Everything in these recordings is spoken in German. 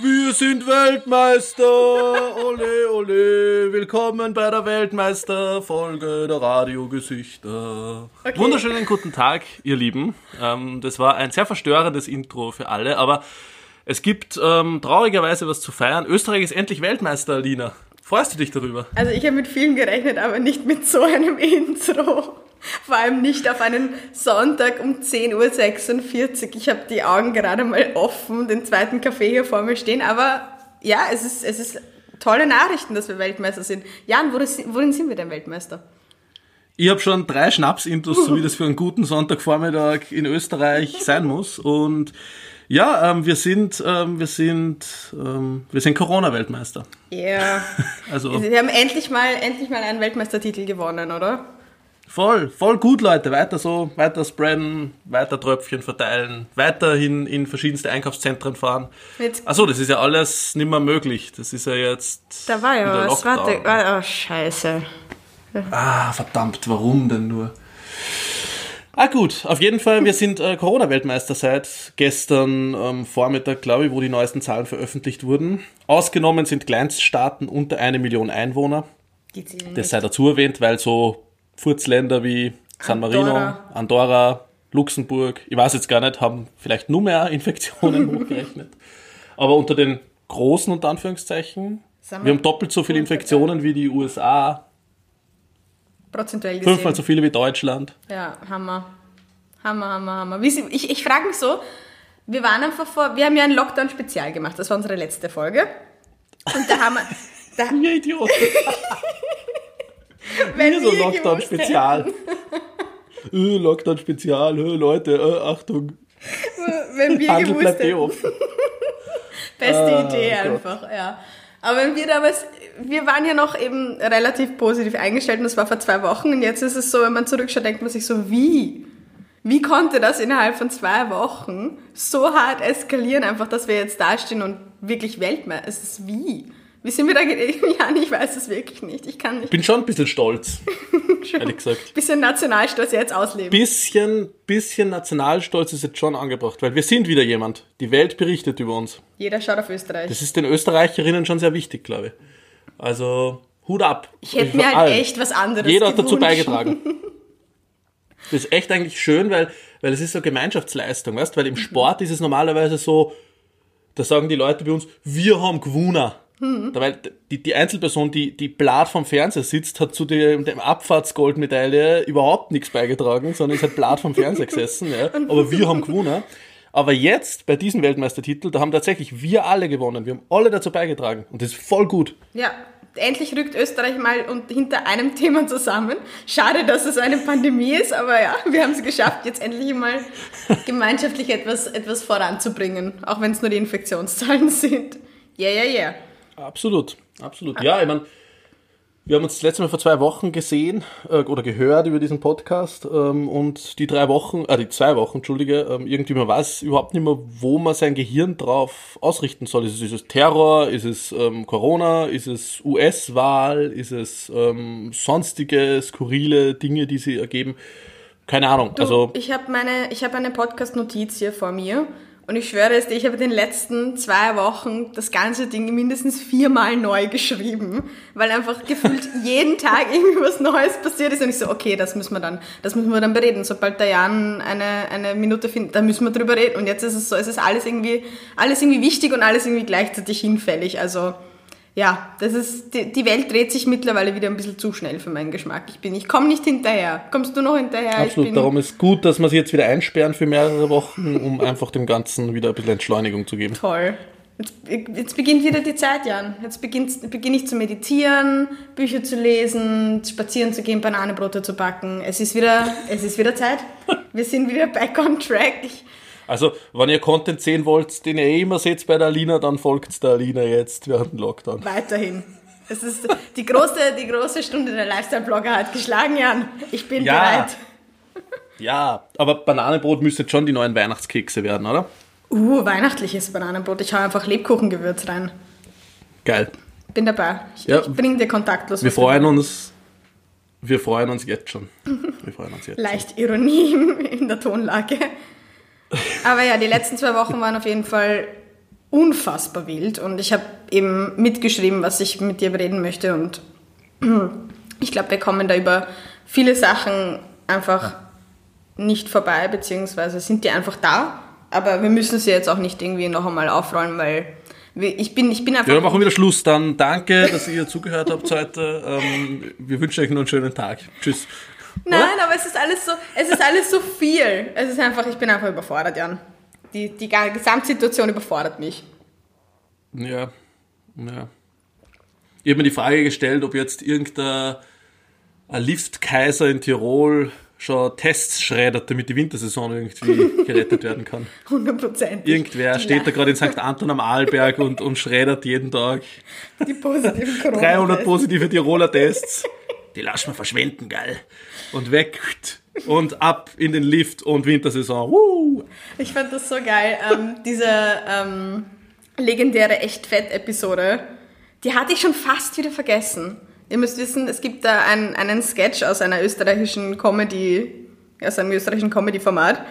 Wir sind Weltmeister! Ole, ole! Willkommen bei der Weltmeisterfolge der Radiogesichter. Okay. Wunderschönen guten Tag, ihr Lieben. Ähm, das war ein sehr verstörendes Intro für alle, aber es gibt ähm, traurigerweise was zu feiern. Österreich ist endlich Weltmeister, Alina. Freust du dich darüber? Also ich habe mit vielen gerechnet, aber nicht mit so einem Intro. Vor allem nicht auf einen Sonntag um 10.46 Uhr. Ich habe die Augen gerade mal offen, den zweiten Kaffee hier vor mir stehen. Aber ja, es ist, es ist tolle Nachrichten, dass wir Weltmeister sind. Jan, worin, sind wir denn Weltmeister? Ich habe schon drei Schnaps-Intos, so wie das für einen guten Sonntagvormittag in Österreich sein muss. Und ja, ähm, wir sind, ähm, wir sind, ähm, wir sind Corona-Weltmeister. Ja. Also Wir haben endlich mal, endlich mal einen Weltmeistertitel gewonnen, oder? Voll, voll gut, Leute. Weiter so, weiter spreaden, weiter Tröpfchen verteilen, weiterhin in verschiedenste Einkaufszentren fahren. Achso, das ist ja alles nicht mehr möglich. Das ist ja jetzt. da war ja was. Warte, oh, scheiße. Ah, verdammt, warum denn nur? Ah gut, auf jeden Fall, wir sind äh, Corona-Weltmeister seit gestern ähm, Vormittag, glaube ich, wo die neuesten Zahlen veröffentlicht wurden. Ausgenommen sind Kleinststaaten unter eine Million Einwohner. Die zählen Das sei dazu erwähnt, weil so Furzländer wie San Marino, Andorra. Andorra, Luxemburg, ich weiß jetzt gar nicht, haben vielleicht nur mehr Infektionen hochgerechnet. Aber unter den großen, unter Anführungszeichen, Sagen wir haben doppelt so viele Infektionen wie die USA, prozentuell gesehen. fünfmal so viele wie Deutschland. Ja, Hammer. Hammer, Hammer, Hammer. Ich ich frage mich so, wir waren einfach vor, wir haben ja ein Lockdown-Spezial gemacht, das war unsere letzte Folge. Und da haben wir, da, Ihr Idiot. wenn so Lockdown-Spezial. Äh, Lockdown-Spezial, äh, Leute, äh, Achtung, wenn wir Handel gewusst eh hätten, beste Ah, Idee Gott. einfach, ja. Aber wenn wir damals, wir waren ja noch eben relativ positiv eingestellt und das war vor zwei Wochen und jetzt ist es so, wenn man zurückschaut, denkt man sich so, wie? Wie konnte das innerhalb von zwei Wochen so hart eskalieren, einfach, dass wir jetzt dastehen und wirklich Weltmeister, es ist wie? Wie sind wir da, Jan, ich weiß es wirklich nicht. Ich kann nicht. Bin schon ein bisschen stolz, ehrlich gesagt. Bisschen Nationalstolz jetzt ausleben. Bisschen, bisschen Nationalstolz ist jetzt schon angebracht, weil wir sind wieder jemand. Die Welt berichtet über uns. Jeder schaut auf Österreich. Das ist den Österreicherinnen schon sehr wichtig, glaube ich. Also, Hut ab. ich hätte mir halt allen. echt was anderes Jeder hat dazu beigetragen. Das ist echt eigentlich schön, weil, weil es ist so Gemeinschaftsleistung, weißt? Weil im Mhm. Sport ist es normalerweise so, da sagen die Leute bei uns, wir haben gewonnen. Mhm. Weil die, die Einzelperson, die, die blatt vom Fernseher sitzt, hat zu dem, dem Abfahrtsgoldmedaille überhaupt nichts beigetragen, sondern ist halt blatt vom Fernseher gesessen, ja. Aber wir haben gewonnen. Aber jetzt, bei diesem Weltmeistertitel, da haben tatsächlich wir alle gewonnen. Wir haben alle dazu beigetragen. Und das ist voll gut. Ja, endlich rückt Österreich mal und hinter einem Thema zusammen. Schade, dass es eine Pandemie ist, aber ja, wir haben es geschafft, jetzt endlich mal gemeinschaftlich etwas, etwas voranzubringen, auch wenn es nur die Infektionszahlen sind. Yeah, yeah, yeah. Absolut, absolut. Ja, ich meine, wir haben uns das letzte Mal vor zwei Wochen gesehen äh, oder gehört über diesen Podcast ähm, und die drei Wochen, äh, die zwei Wochen, entschuldige, ähm, irgendwie man weiß überhaupt nicht mehr, wo man sein Gehirn drauf ausrichten soll. Ist es, ist es Terror, ist es ähm, Corona, ist es US-Wahl, ist es ähm, sonstige skurrile Dinge, die sie ergeben? Keine Ahnung. Du, also ich habe meine, ich habe eine Podcast-Notiz hier vor mir und ich schwöre es dir, ich habe in den letzten zwei Wochen das ganze Ding mindestens viermal neu geschrieben, weil einfach gefühlt jeden Tag irgendwie was Neues passiert ist. Und ich so, okay, das müssen wir dann, das müssen wir dann bereden. Sobald der Jan eine, eine Minute findet, da müssen wir drüber reden. Und jetzt ist es so, es ist alles irgendwie, alles irgendwie wichtig und alles irgendwie gleichzeitig hinfällig, also ja, das ist, die, die Welt dreht sich mittlerweile wieder ein bisschen zu schnell für meinen Geschmack. Ich bin, ich komme nicht hinterher. Kommst du noch hinterher? ich absolut, darum ist gut, dass wir sie jetzt wieder einsperren für mehrere Wochen, um einfach dem Ganzen wieder ein bisschen Entschleunigung zu geben. Toll. Jetzt, jetzt beginnt wieder die Zeit, Jan. Jetzt beginne ich zu meditieren, Bücher zu lesen, spazieren zu gehen, Bananenbrote zu backen. Es ist wieder, es ist wieder Zeit. Wir sind wieder back on track. Ich, Also, wenn ihr Content sehen wollt, den ihr eh immer seht bei der Alina, dann folgt der Alina jetzt während dem Lockdown. weiterhin. Es ist die große, die große Stunde der Lifestyle-Blogger hat geschlagen, Jan. Ich bin Ja. bereit. Ja, aber Bananenbrot müsste schon die neuen Weihnachtskekse werden, oder? Uh, weihnachtliches Bananenbrot. Ich hau einfach Lebkuchengewürz rein. Geil. Bin dabei. Ich, Ja. ich bring dir kontaktlos. Wir was du freuen uns. Wir freuen uns jetzt schon. Wir freuen uns jetzt. Leicht Ironie in der Tonlage. Aber ja, die letzten zwei Wochen waren auf jeden Fall unfassbar wild und ich habe eben mitgeschrieben, was ich mit dir reden möchte und ich glaube, wir kommen da über viele Sachen einfach nicht vorbei, beziehungsweise sind die einfach da, aber wir müssen sie jetzt auch nicht irgendwie noch einmal aufrollen, weil ich bin, ich bin einfach. Ja, dann machen wir wieder Schluss. Dann danke, dass ihr zugehört habt heute. Ähm, wir wünschen euch noch einen schönen Tag. Tschüss. Nein, Oder? aber es ist alles so, es ist alles so viel. Es ist einfach, ich bin einfach überfordert, Jan. Die, die Gesamtsituation überfordert mich. Ja, ja. Ich habe mir die Frage gestellt, ob jetzt irgendein Liftkaiser in Tirol schon Tests schreddert, damit die Wintersaison irgendwie gerettet werden kann. 100%. Irgendwer steht da gerade in St. Anton am Arlberg und, und schreddert jeden Tag. Die positiven Corona 300 positive Tiroler Tests. Die lassen wir verschwenden, geil. Und weg und ab in den Lift und Wintersaison. Woo! Ich fand das so geil. Ähm, diese ähm, legendäre Echt-Fett-Episode, die hatte ich schon fast wieder vergessen. Ihr müsst wissen, es gibt da einen, einen Sketch aus einer österreichischen Comedy, aus einem österreichischen Comedy-Format.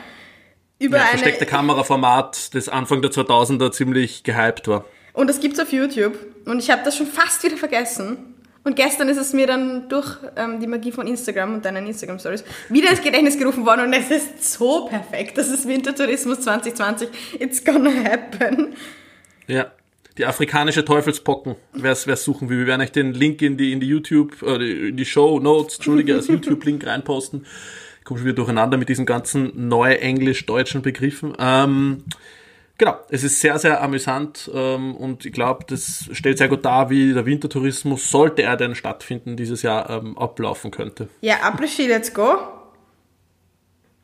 Über ja, eine versteckte Kameraformat, das Anfang der 2000er ziemlich gehypt war. Und das gibt's auf YouTube. Und ich habe das schon fast wieder vergessen. Und gestern ist es mir dann durch ähm, die Magie von Instagram und deinen Instagram-Stories wieder ins Gedächtnis gerufen worden und es ist so perfekt. Das ist Wintertourismus 2020. It's gonna happen. Ja die afrikanische Teufelspocken, wer es suchen will. Wir werden euch den Link in die, in die YouTube, äh, in die Show Notes, Entschuldige, als YouTube-Link reinposten. Ich komme schon wieder durcheinander mit diesen ganzen neu englisch-deutschen Begriffen. Ähm, genau, es ist sehr, sehr amüsant ähm, und ich glaube, das stellt sehr gut dar, wie der Wintertourismus, sollte er denn stattfinden, dieses Jahr ähm, ablaufen könnte. Ja, Après-Ski, let's go.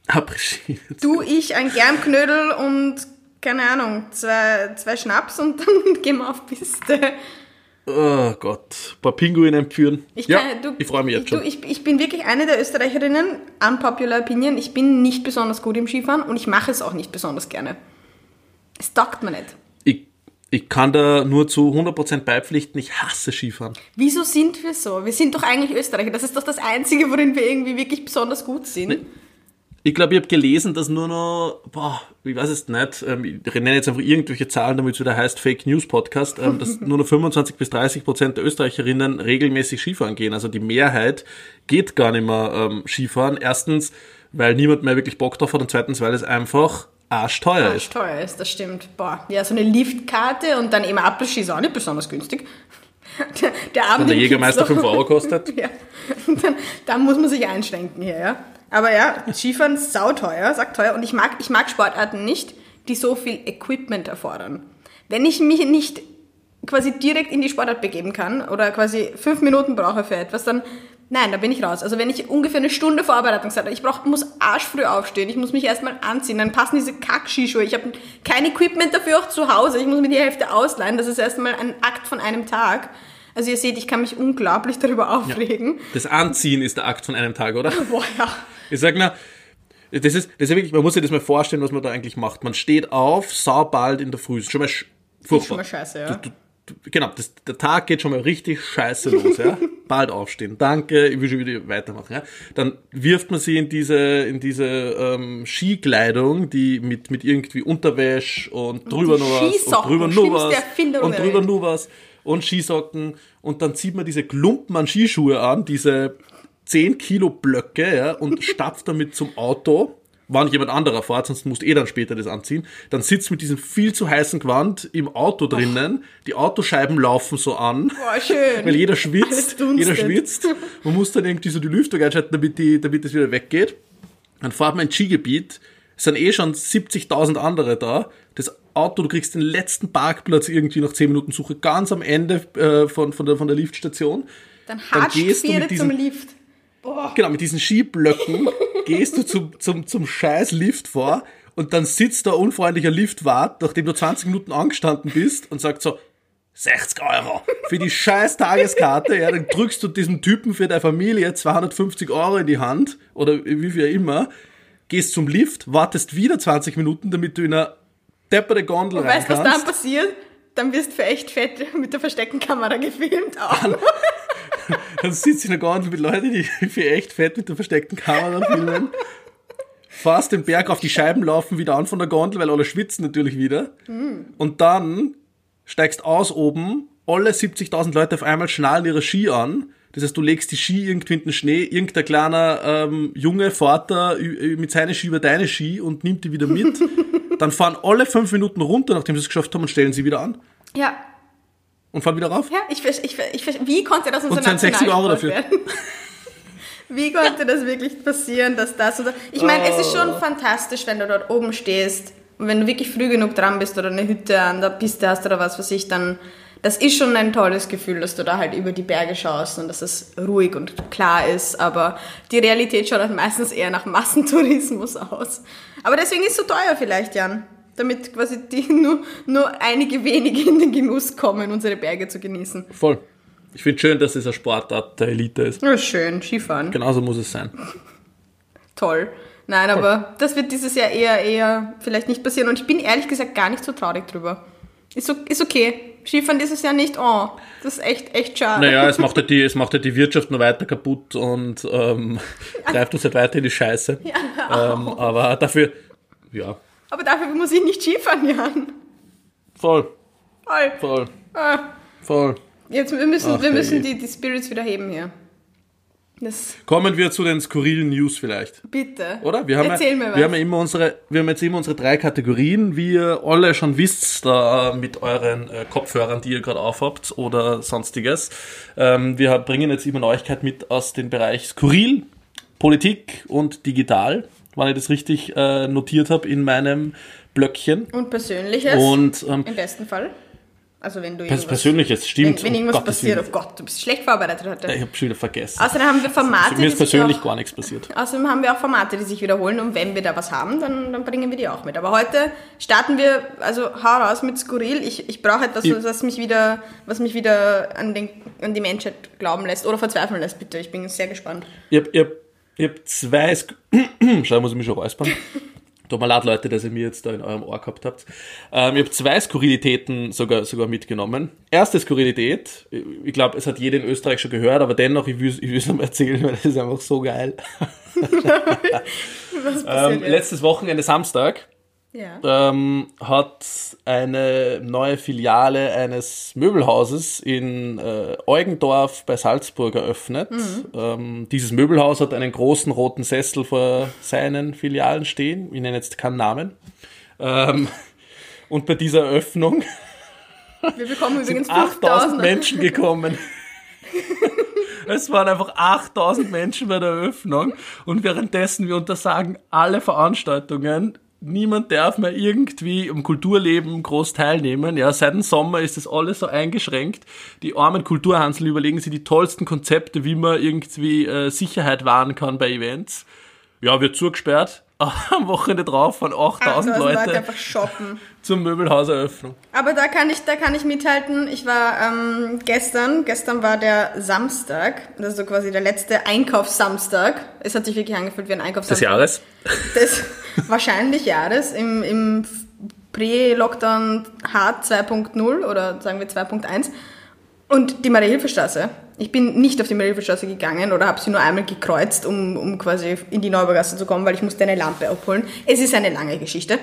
Après-Ski. Du, ich, ein Germknödel und keine Ahnung, zwei, zwei Schnaps und dann gehen wir auf Piste. Oh Gott, ein paar Pinguine entführen. Ich, kann, ja, du, ich freue mich jetzt schon. Du, ich, ich bin wirklich eine der Österreicherinnen, unpopular opinion, ich bin nicht besonders gut im Skifahren und ich mache es auch nicht besonders gerne. Es taugt mir nicht. Ich, ich kann da nur zu 100% beipflichten, ich hasse Skifahren. Wieso sind wir so? Wir sind doch eigentlich Österreicher. Das ist doch das Einzige, worin wir irgendwie wirklich besonders gut sind. Nee. Ich glaube, ich habe gelesen, dass nur noch, boah, ich weiß es nicht, ähm, ich nenne jetzt einfach irgendwelche Zahlen, damit es wieder heißt Fake News Podcast, ähm, dass nur noch 25 bis 30 Prozent der Österreicherinnen regelmäßig Skifahren gehen. Also die Mehrheit geht gar nicht mehr ähm, Skifahren. Erstens, weil niemand mehr wirklich Bock drauf hat und zweitens, weil es einfach arschteuer ist. Arschteuer ist, das stimmt. Boah, ja, so eine Liftkarte und dann eben Apfelski ist auch nicht besonders günstig. Der, der Abend der Jägermeister 5 Euro kostet. ja, dann, dann muss man sich einschränken hier, ja. Aber ja, Skifahren ist sauteuer, sagt teuer. Und ich mag, ich mag Sportarten nicht, die so viel Equipment erfordern. Wenn ich mich nicht quasi direkt in die Sportart begeben kann oder quasi fünf Minuten brauche für etwas, dann nein, da bin ich raus. Also wenn ich ungefähr eine Stunde Vorbereitungszeit habe, ich brauch, muss arschfrüh aufstehen, ich muss mich erstmal anziehen, dann passen diese Kack-Skischuhe, ich habe kein Equipment dafür auch zu Hause, ich muss mir die Hälfte ausleihen, das ist erstmal ein Akt von einem Tag. Also ihr seht, ich kann mich unglaublich darüber aufregen. Ja. Das Anziehen ist der Akt von einem Tag, oder? Boah, ja. Ich sag mal, das ist, das ist wirklich, man muss sich das mal vorstellen, was man da eigentlich macht. Man steht auf, saubald in der Früh. Schon mal furchtbar. Ist schon mal scheiße, ja. Du, du, genau, das, der Tag geht schon mal richtig scheiße los, ja. Bald aufstehen. Danke, ich will schon wieder weitermachen, ja. Dann wirft man sie in diese, in diese ähm, Skikleidung, die mit, mit irgendwie Unterwäsch und drüber noch was und drüber nur was und drüber nur was und Skisocken und dann zieht man diese Klumpen an Skischuhe an, diese 10 Kilo Blöcke ja, und stapft damit zum Auto. Nicht jemand anderer fährt, sonst musst eh dann später das anziehen. Dann sitzt mit diesem viel zu heißen Gewand im Auto drinnen. Oh. Die Autoscheiben laufen so an. Boah, schön. Weil jeder schwitzt. Jeder schwitzt. Man muss dann irgendwie so die Lüftung einschalten, damit, die, damit das wieder weggeht. Dann fährt man ins Skigebiet. Es sind eh schon 70.000 andere da. Das Auto, du kriegst den letzten Parkplatz irgendwie nach 10 Minuten Suche ganz am Ende äh, von, von, der, von der Liftstation. Dann, dann gehst du mit diesem, zum Lift. Boah. Genau, mit diesen Skiblöcken gehst du zum, zum, zum scheiß Lift vor und dann sitzt da unfreundlicher Liftwart, nachdem du 20 Minuten angestanden bist und sagt so, 60 Euro für die scheiß Tageskarte, ja, dann drückst du diesem Typen für deine Familie 250 Euro in die Hand oder wie viel immer, gehst zum Lift, wartest wieder 20 Minuten, damit du in einer deppere Gondel und rein weißt, kannst. was dann passiert? Dann wirst du für echt fett mit der versteckten Kamera gefilmt auch. Dann, dann sitzt in der Gondel mit Leuten, die für echt fett mit der versteckten Kamera filmen. fährst den Berg auf, die Scheiben laufen wieder an von der Gondel, weil alle schwitzen natürlich wieder. Und dann steigst aus oben, alle 70.000 Leute auf einmal schnallen ihre Ski an. Das heißt, du legst die Ski irgendwie in den Schnee, irgendein kleiner ähm, Junge Vater mit seinen Ski über deine Ski und nimmt die wieder mit. dann fahren alle fünf Minuten runter, nachdem sie es geschafft haben, und stellen sie wieder an. Ja. Und fahren wieder rauf. Ja, ich, ich, ich, wie konnte das unser Und zahlen 60 Euro dafür. Werden? Wie konnte das wirklich passieren, dass das oder. Ich meine, es ist schon Oh. fantastisch, wenn du dort oben stehst und wenn du wirklich früh genug dran bist oder eine Hütte an der Piste hast oder was weiß ich, dann. Das ist schon ein tolles Gefühl, dass du da halt über die Berge schaust und dass es ruhig und klar ist, aber die Realität schaut halt meistens eher nach Massentourismus aus. Aber deswegen ist es so teuer vielleicht, Jan. Damit quasi die nur, nur einige wenige in den Genuss kommen, unsere Berge zu genießen. Voll. Ich finde schön, dass es eine Sportart der Elite ist. Ja, schön, Skifahren. Genauso muss es sein. Toll. Nein, aber das wird dieses Jahr eher, eher vielleicht nicht passieren. Und ich bin ehrlich gesagt gar nicht so traurig drüber. Ist, ist okay. Skifahren dieses Jahr nicht. Oh, das ist echt, echt schade. Naja, es macht halt die, es macht halt die Wirtschaft noch weiter kaputt und ähm, treibt uns halt weiter in die Scheiße. ähm, aber dafür, ja, Aber dafür muss ich nicht Skifahren, Jan. voll, Toll. voll, Ah, voll. jetzt, wir müssen, Ach, wir müssen die, die Spirits wieder heben hier. Das, Kommen wir zu den skurrilen News vielleicht. bitte. Oder? Wir haben, Erzähl ja, mir was. wir haben ja immer unsere, wir haben jetzt immer unsere drei Kategorien, wie ihr alle schon wisst, da mit euren äh, Kopfhörern, die ihr gerade aufhabt oder sonstiges. Ähm, wir bringen jetzt immer Neuigkeiten mit aus dem Bereich Skurril, Politik und Digital, weil ich das richtig äh, notiert habe in meinem Blöckchen. Und Persönliches. Und ähm, Im besten Fall. Also wenn du irgendwas, Persönliches, stimmt. wenn, wenn um irgendwas Gottes passiert, oh Gott, du bist schlecht vorbereitet heute. Ich habe schon wieder vergessen. Außerdem haben wir Formate, Mir ist persönlich auch, gar nichts passiert. Außerdem haben wir auch Formate, die sich wiederholen und wenn wir da was haben, dann, dann bringen wir die auch mit. Aber heute starten wir, also hau raus mit Skurril. Ich, ich brauche etwas, Ja. was mich wieder, was mich wieder an, den, an die Menschheit glauben lässt oder verzweifeln lässt, bitte. Ich bin sehr gespannt. Ich hab, ich hab, ich hab zwei. Sk Schau, muss ich mich schon räuspern. Tut mir leid, Leute, dass ihr mir jetzt da in eurem Ohr gehabt habt. Ähm, ich habe zwei Skurrilitäten sogar, sogar mitgenommen. Erste Skurrilität, ich glaube, es hat jeder in Österreich schon gehört, aber dennoch, ich will es ich will's noch mal erzählen, weil das ist einfach so geil. Ähm, letztes Wochenende Samstag Ja. ähm, hat eine neue Filiale eines Möbelhauses in äh, Eugendorf bei Salzburg eröffnet. Ähm, dieses Möbelhaus hat einen großen roten Sessel vor seinen Filialen stehen. Ich nenne jetzt keinen Namen. Ähm, und bei dieser Eröffnung Wir bekommen übrigens 8000 5000. Menschen gekommen. Es waren einfach 8000 Menschen bei der Eröffnung und währenddessen wir untersagen alle Veranstaltungen. Niemand darf mehr irgendwie am Kulturleben groß teilnehmen. Ja, seit dem Sommer ist das alles so eingeschränkt. Die armen Kulturhansel überlegen sich die tollsten Konzepte, wie man irgendwie äh, Sicherheit wahren kann bei Events. Ja, wird zugesperrt. Am Wochenende drauf von 8000 8000 Leute, einfach shoppen. zur Möbelhauseröffnung. Aber da kann ich, da kann ich mithalten. Ich war ähm, gestern, gestern war der Samstag, also quasi der letzte Einkaufssamstag. Es hat sich wirklich angefühlt wie ein Des Einkaufssamstag. Jahres. Des wahrscheinlich Jahres im, im Prä-Lockdown Hard 2.0 oder sagen wir 2.1. Und die Maria-Hilfe-Straße. Ich bin nicht auf die Maria-Hilfe-Straße gegangen oder habe sie nur einmal gekreuzt, um, um quasi in die Neubaugasse zu kommen, weil ich musste eine Lampe abholen. Es ist eine lange Geschichte.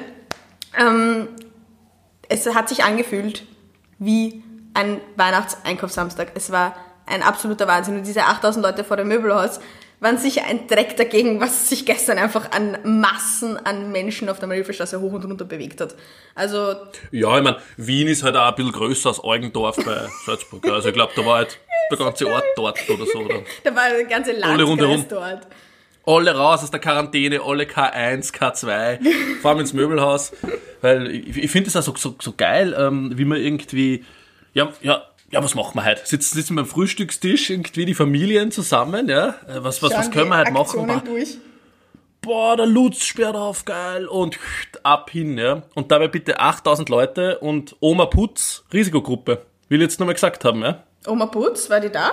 Ähm, es hat sich angefühlt wie ein Weihnachtseinkaufssamstag. Es war ein absoluter Wahnsinn. Und diese 8000 Leute vor dem Möbelhaus waren sicher ein Dreck dagegen, was sich gestern einfach an Massen an Menschen auf der Marienstraße hoch und runter bewegt hat. Also, Ja, ich meine, Wien ist halt auch ein bisschen größer als Eugendorf bei Salzburg. Also ich glaube, da war halt der ganze Ort dort oder so. Oder? da war der ganze Alle rundherum. Landkreis dort. Alle raus aus der Quarantäne, alle K1, K2, vor allem ins Möbelhaus. Weil ich, ich finde es auch so, so, so geil, ähm, wie man irgendwie, ja, ja, ja, was machen wir heute? Sitzen, sitzen beim Frühstückstisch irgendwie die Familien zusammen, ja? Äh, Was, was, was können wir heute machen? Aktionen Boah, durch. boah, der Lutz sperrt auf, geil, und ab hin, ja. Und dabei bitte 8000 Leute und Oma Putz, Risikogruppe. Will jetzt nochmal gesagt haben, ja. Oma Putz, war die da?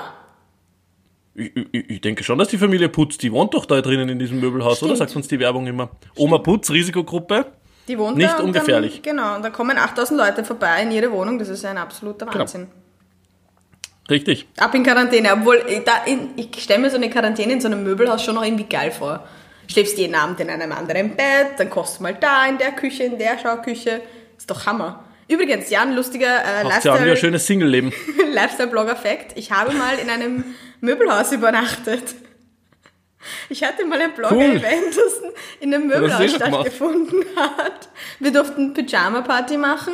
Ich, ich, ich denke schon, dass die Familie Putz, die wohnt doch da drinnen in diesem Möbelhaus, oder? Stimmt. Sagt uns die Werbung immer. Oma Putz, Risikogruppe. Die wohnt Nicht da ungefährlich. Dann, genau, und da kommen 8000 Leute vorbei in ihre Wohnung. Das ist ein absoluter Genau. Wahnsinn. Richtig. Ab in Quarantäne, obwohl in, ich stelle mir so eine Quarantäne in so einem Möbelhaus schon noch irgendwie geil vor. schläfst jeden Abend in einem anderen Bett, dann kochst du mal da in der Küche, in der Schauküche. Ist doch Hammer. Übrigens, Jan, lustiger äh, Macht ja ein schönes Single-Leben. Lifestyle-Blogger-Fact. Ich habe mal in einem Möbelhaus übernachtet. Ich hatte mal ein Blogger-Event, das in einem eh Möbelhaus gemacht. stattgefunden hat. Wir durften Pyjama-Party machen,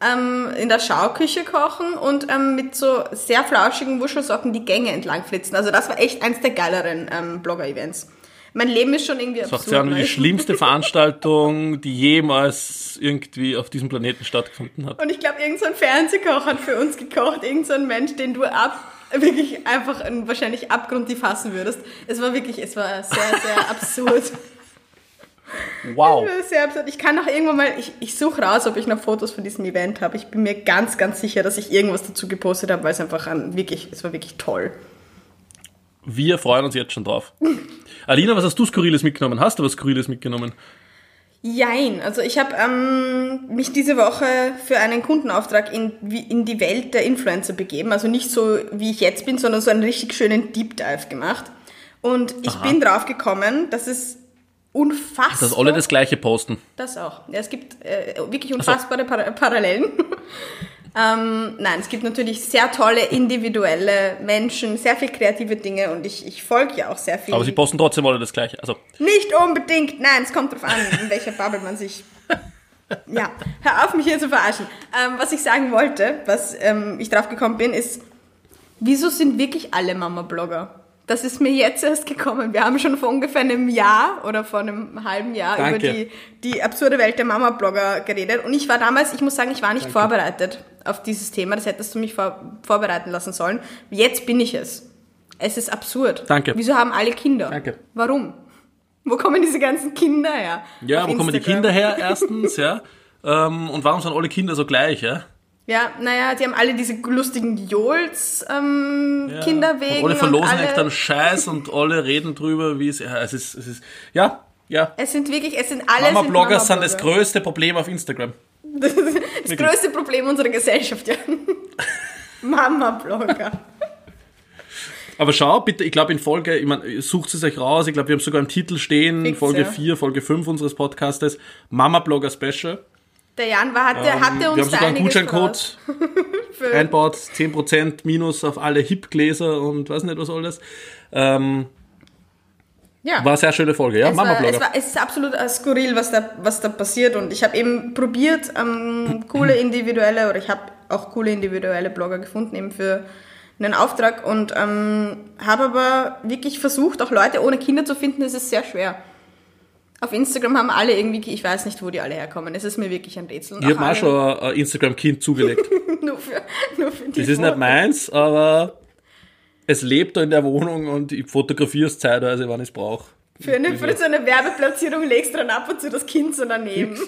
ähm, in der Schauküche kochen und ähm, mit so sehr flauschigen Wuschelsocken die Gänge entlang flitzen. Also das war echt eins der geileren ähm, Blogger-Events. Mein Leben ist schon irgendwie Das war absurd. ja nur die schlimmste Veranstaltung, die jemals irgendwie auf diesem Planeten stattgefunden hat. Und ich glaube, irgendein so Fernsehkoch hat für uns gekocht. Irgend so Mensch, den du ab, wirklich einfach ähm, wahrscheinlich abgrundtief hassen würdest. Es war wirklich, es war sehr, sehr absurd. Wow. War Sehr absurd. Ich kann noch irgendwann mal, ich, ich suche raus, ob ich noch Fotos von diesem Event habe. Ich bin mir ganz, ganz sicher, dass ich irgendwas dazu gepostet habe, weil es einfach an, wirklich, es war wirklich toll. Wir freuen uns jetzt schon drauf. Alina, was hast du Skurriles mitgenommen? Hast du was Skurriles mitgenommen? Jein, also ich habe ähm, mich diese Woche für einen Kundenauftrag in, in die Welt der Influencer begeben. Also nicht so, wie ich jetzt bin, sondern so einen richtig schönen Deep Dive gemacht. Und ich bin drauf gekommen, dass es unfassbar... Dass alle das gleiche posten. Das auch. Ja, es gibt äh, wirklich unfassbare Par Parallelen. Ähm, nein, es gibt natürlich sehr tolle individuelle Menschen, sehr viel kreative Dinge und ich, ich folge ja auch sehr viel. Aber sie posten trotzdem alle das gleiche. Also, Nicht unbedingt, nein, es kommt drauf an, in welcher Bubble man sich. Ja, hör auf, mich hier zu verarschen. Ähm, was ich sagen wollte, was ähm, ich drauf gekommen bin, ist, wieso sind wirklich alle Mama-Blogger? Das ist mir jetzt erst gekommen. Wir haben schon vor ungefähr einem Jahr oder vor einem halben Jahr Danke. über die, die absurde Welt der Mama-Blogger geredet. Und ich war damals, ich muss sagen, ich war nicht vorbereitet auf dieses Thema. Das hättest du mich vor, vorbereiten lassen sollen. Jetzt bin ich es. Es ist absurd. Danke. Wieso haben alle Kinder? Danke. Warum? Wo kommen diese ganzen Kinder her? ja, Auf wo kommen die Instagram. Kinder her erstens, ja? Ähm, und warum sind alle Kinder so gleich, ja? Ja, naja, die haben alle diese lustigen Jols ähm, ja. Kinder wegen. Und alle verlosen und alle- echt dann Scheiß und alle reden drüber, wie es, ja, es ist, es ist, ja, ja. Es sind wirklich, es sind alle Mama-Blogger sind Mama-Blogger. das größte Problem auf Instagram. Das, das größte Problem unserer Gesellschaft, ja. Mama-Blogger. Aber schau bitte, ich glaube in Folge, ich meine, sucht es euch raus, ich glaube, wir haben sogar im Titel stehen, Fix, Folge ja. 4, Folge 5 unseres Podcastes, Mama-Blogger Special. Der Jan war, hatte, hatte Ähm, wir uns haben da sogar einen Gutscheincode einbaut, 10% Minus auf alle Hip-Gläser und weiß nicht was alles. Ähm, Ja. war eine sehr schöne Folge, ja? es, war, es, war, es ist absolut äh, skurril, was da, was da passiert. Und ich habe eben probiert, ähm, coole individuelle, oder ich habe auch coole individuelle Blogger gefunden, eben für einen Auftrag. Und ähm, habe aber wirklich versucht, auch Leute ohne Kinder zu finden. Das ist sehr schwer. Auf Instagram haben alle irgendwie, ich weiß nicht, wo die alle herkommen. Es ist mir wirklich ein Rätsel. Und Ich habe auch schon ein Instagram-Kind zugelegt. nur für, nur für die Das ist nicht Fotos. meins, aber es lebt da in der Wohnung und ich fotografiere es zeitweise, wann ich es brauche. Für, eine, für so eine Werbeplatzierung legst du dann ab und zu das Kind so daneben.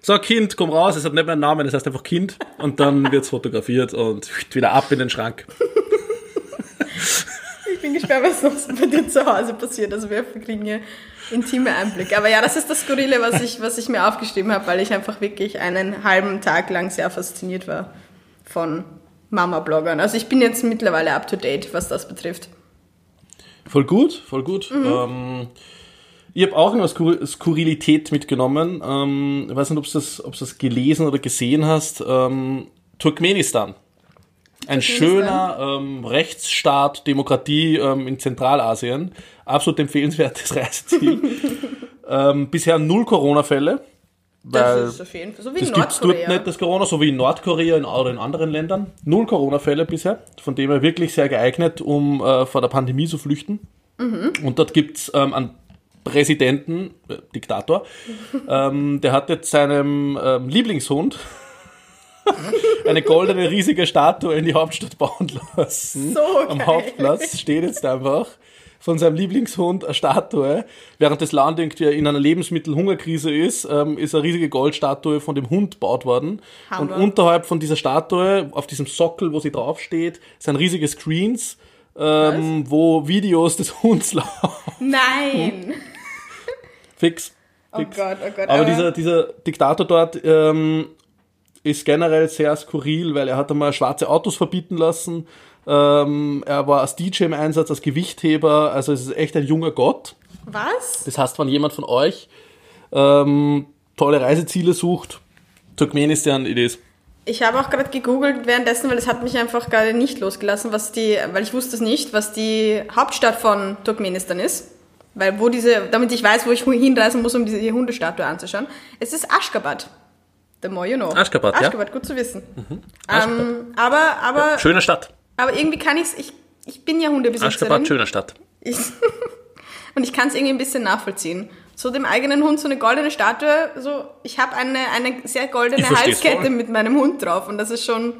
So, Kind, komm raus, es hat nicht mehr einen Namen, es heißt einfach Kind und dann wird es fotografiert und wieder ab in den Schrank. Ich bin gespannt, was sonst bei dir zu Hause passiert. Also wir kriegen hier intime Einblicke. Aber ja, das ist das Skurrile, was ich, was ich mir aufgeschrieben habe, weil ich einfach wirklich einen halben Tag lang sehr fasziniert war von Mama-Bloggern. Also ich bin jetzt mittlerweile up to date, was das betrifft. Voll gut, voll gut. Ähm, ich habe auch eine Skur Skurrilität mitgenommen. Ähm, ich weiß nicht, ob du das, ob du das gelesen oder gesehen hast. Ähm, Turkmenistan. Ein schöner ähm, Rechtsstaat, Demokratie ähm, in Zentralasien. Absolut empfehlenswertes Reiseziel. ähm, bisher null Corona-Fälle. Weil Das ist auf jeden Fall so wie in das gibt's dort Nordkorea. nicht, das Corona, so wie in Nordkorea oder in anderen Ländern. Null Corona-Fälle bisher, von dem her wirklich sehr geeignet, um äh, vor der Pandemie zu flüchten. Und dort gibt's ähm, einen Präsidenten, äh, Diktator, ähm, der hat jetzt seinem ähm, Lieblingshund eine goldene riesige Statue in die Hauptstadt bauen lassen. So Am geil. Hauptplatz steht jetzt einfach von seinem Lieblingshund eine Statue. Während das Land irgendwie in einer Lebensmittelhungerkrise ist, ähm, ist eine riesige Goldstatue von dem Hund gebaut worden. Hammer. Und unterhalb von dieser Statue, auf diesem Sockel, wo sie draufsteht, sind riesige Screens, ähm, wo Videos des Hunds laufen. Nein! Fix. Oh Fix. Gott, oh Gott. Aber dieser, dieser Diktator dort ähm, ist generell sehr skurril, weil er hat einmal schwarze Autos verbieten lassen. Ähm, er war als DJ im Einsatz, als Gewichtheber, also es ist echt ein junger Gott. Was? Das heißt, wenn jemand von euch ähm, tolle Reiseziele sucht, Turkmenistan it is. Ich habe auch gerade gegoogelt währenddessen, weil es hat mich einfach gerade nicht losgelassen, was die, weil ich wusste es nicht, was die Hauptstadt von Turkmenistan ist. Weil wo diese, damit ich weiß, wo ich hinreisen muss, um diese Hundestatue anzuschauen. Es ist Aschgabat. The more you know. Aşgabat, ja. Aşgabat, gut zu wissen. Aşgabat. Ähm, aber, aber, Schöne Stadt. aber irgendwie kann ich's, ich, ich bin ja Hundebesitzerin. Aschgabat, schöne Stadt. Ich, und ich kann es irgendwie ein bisschen nachvollziehen. So dem eigenen Hund so eine goldene Statue, so ich habe eine, eine sehr goldene Halskette voll. mit meinem Hund drauf und das ist schon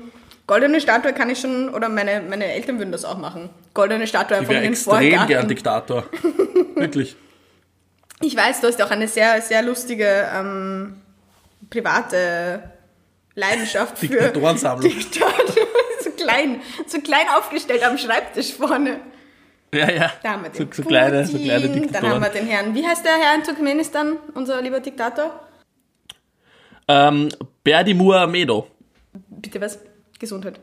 goldene Statue kann ich schon oder meine meine Eltern würden das auch machen. Goldene Statue einfach in den extrem gern Vorgarten. Diktator. Wirklich. Ich weiß, du hast auch eine sehr sehr lustige ähm, private Leidenschaft für Diktatorensammlung. Diktatoren. so klein, so klein aufgestellt am Schreibtisch vorne. Ja, ja. Da haben wir So, den so kleine, so kleine Putin, Dann haben wir Diktatoren. den Herrn, wie heißt der Herr in Turkmenistan, unser lieber Diktator? Ähm, Berdi Muhamedo. Bitte was? Gesundheit.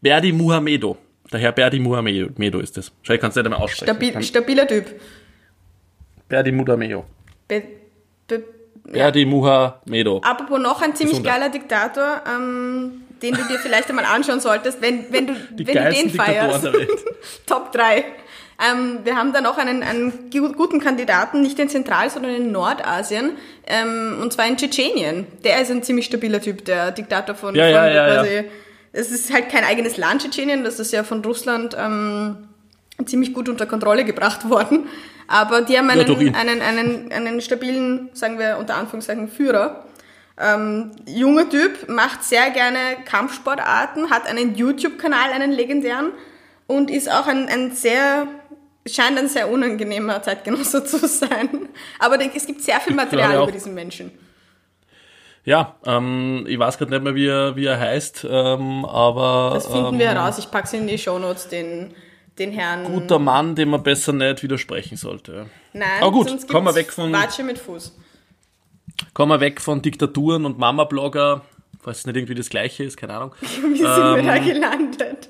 Berdi Muhamedo. Der Herr Berdi Muhamedo ist das. Schau, ich kann es nicht einmal aussprechen. Stabil, stabiler Typ. Berdi Muhamedo. Be, be, Berdi Muhamedo. apropos noch ein ziemlich Gesundheit. geiler Diktator, ähm, den du dir vielleicht einmal anschauen solltest, wenn, wenn du, Die wenn du den feierst. Der Welt. Top 3. Ähm, wir haben da noch einen, einen gu- guten Kandidaten, nicht in Zentral-, sondern in Nordasien, ähm, und zwar in Tschetschenien. Der ist ein ziemlich stabiler Typ, der Diktator von, Ja, von ja, ja, quasi. Es ist halt kein eigenes Land, Tschetschenien, das ist ja von Russland ähm, ziemlich gut unter Kontrolle gebracht worden. Aber die haben Ja, durch ihn. einen, einen, einen, einen stabilen, sagen wir unter Anführungszeichen, Führer. Ähm, junger Typ, macht sehr gerne Kampfsportarten, hat einen YouTube-Kanal, einen legendären und ist auch ein, ein sehr, scheint ein sehr unangenehmer Zeitgenosse zu sein. Aber es gibt sehr viel Material über diesen Menschen. Ja, ähm, ich weiß gerade nicht mehr, wie er, wie er heißt, ähm, aber Das finden ähm, wir heraus. Ich pack's in die Shownotes, den, den Herrn. guter Mann, dem man besser nicht widersprechen sollte. Nein, Aber gut, kommen wir weg von- Watsche mit Fuß. Kommen wir weg von Diktaturen und Mama-Blogger, falls es nicht irgendwie das Gleiche ist, keine Ahnung. Wie sind wir da gelandet?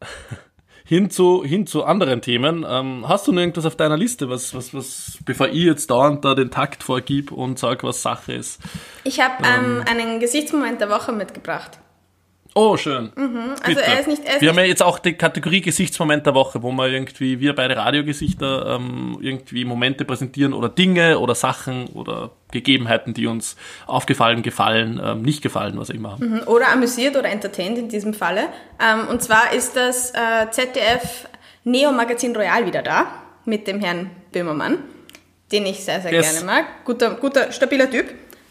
Hin zu, hin zu anderen Themen. Ähm, hast du noch irgendwas auf deiner Liste, was, was, was, bevor ich jetzt dauernd da den Takt vorgib und sag, was Sache ist? Ich habe ähm, einen Gesichtsmoment der Woche mitgebracht. Oh, schön. Also er ist nicht, er ist wir haben ja jetzt auch die Kategorie Gesichtsmoment der Woche, wo wir irgendwie, wir beide Radiogesichter, ähm, irgendwie Momente präsentieren oder Dinge oder Sachen oder Gegebenheiten, die uns aufgefallen, gefallen, ähm, nicht gefallen, was auch immer. oder amüsiert oder entertained in diesem Falle. Ähm, und zwar ist das äh, ZDF Neo Magazin Royal wieder da mit dem Herrn Böhmermann, den ich sehr, sehr Yes. gerne mag. Guter, guter, stabiler Typ.